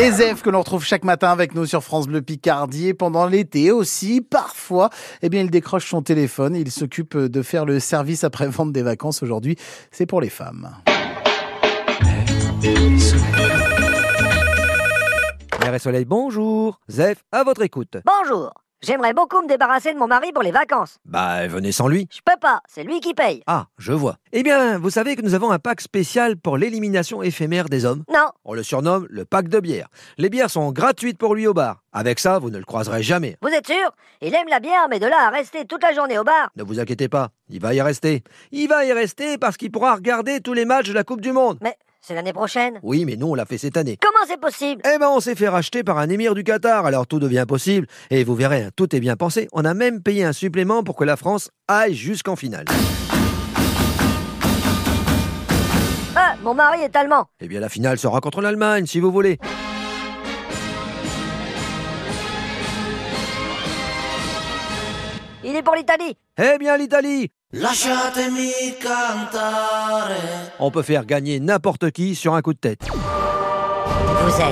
Et Zef que l'on retrouve chaque matin avec nous sur France Bleu Picardie et pendant l'été aussi, parfois, eh bien, il décroche son téléphone et il s'occupe de faire le service après-vente des vacances. Aujourd'hui, c'est pour les femmes. Mer et Soleil, bonjour. Zef, à votre écoute. Bonjour. J'aimerais beaucoup me débarrasser de mon mari pour les vacances. Bah, venez sans lui. Je peux pas, c'est lui qui paye. Ah, je vois. Eh bien, vous savez que nous avons un pack spécial pour l'élimination éphémère des hommes. Non, On le surnomme le pack de bière. Les bières sont gratuites pour lui au bar. Avec ça, vous ne le croiserez jamais. vous êtes sûr? Il aime la bière, mais de là à rester toute la journée au bar Ne vous inquiétez pas, il va y rester. Il va y rester parce qu'il pourra regarder tous les matchs de la Coupe du Monde. Mais c'est l'année prochaine. Oui, mais nous, on l'a fait cette année. Comment c'est possible? Eh ben, on s'est fait racheter par un émir du Qatar, alors tout devient possible. Et vous verrez, hein, tout est bien pensé. On a même payé un supplément pour que la France aille jusqu'en finale. Ah, mon mari est allemand. Eh bien, la finale sera contre l'Allemagne, si vous voulez. Il est pour l'Italie. Eh bien, l'Italie Lasciatemi cantare. On peut faire gagner n'importe qui sur un coup de tête. Vous êtes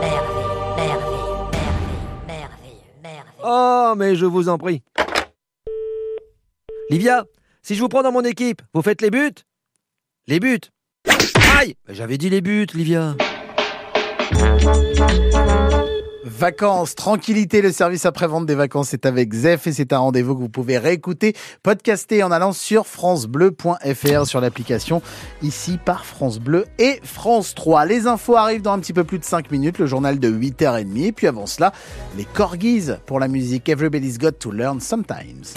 merveilleux, merveilleux, merveilleux, merveilleux, merveilleux. Oh, mais je vous en prie. Livia, si je vous prends dans mon équipe, vous faites les buts? Les buts? Aïe J'avais dit les buts, Livia. Vacances, tranquillité, le service après-vente des vacances est avec Zef et c'est un rendez-vous que vous pouvez réécouter, podcaster en allant sur francebleu.fr sur l'application ici par France Bleu et France 3. Les infos arrivent dans un petit peu plus de 5 minutes, le journal de 8h30 et puis avant cela, les corgis pour la musique Everybody's Got to Learn Sometimes.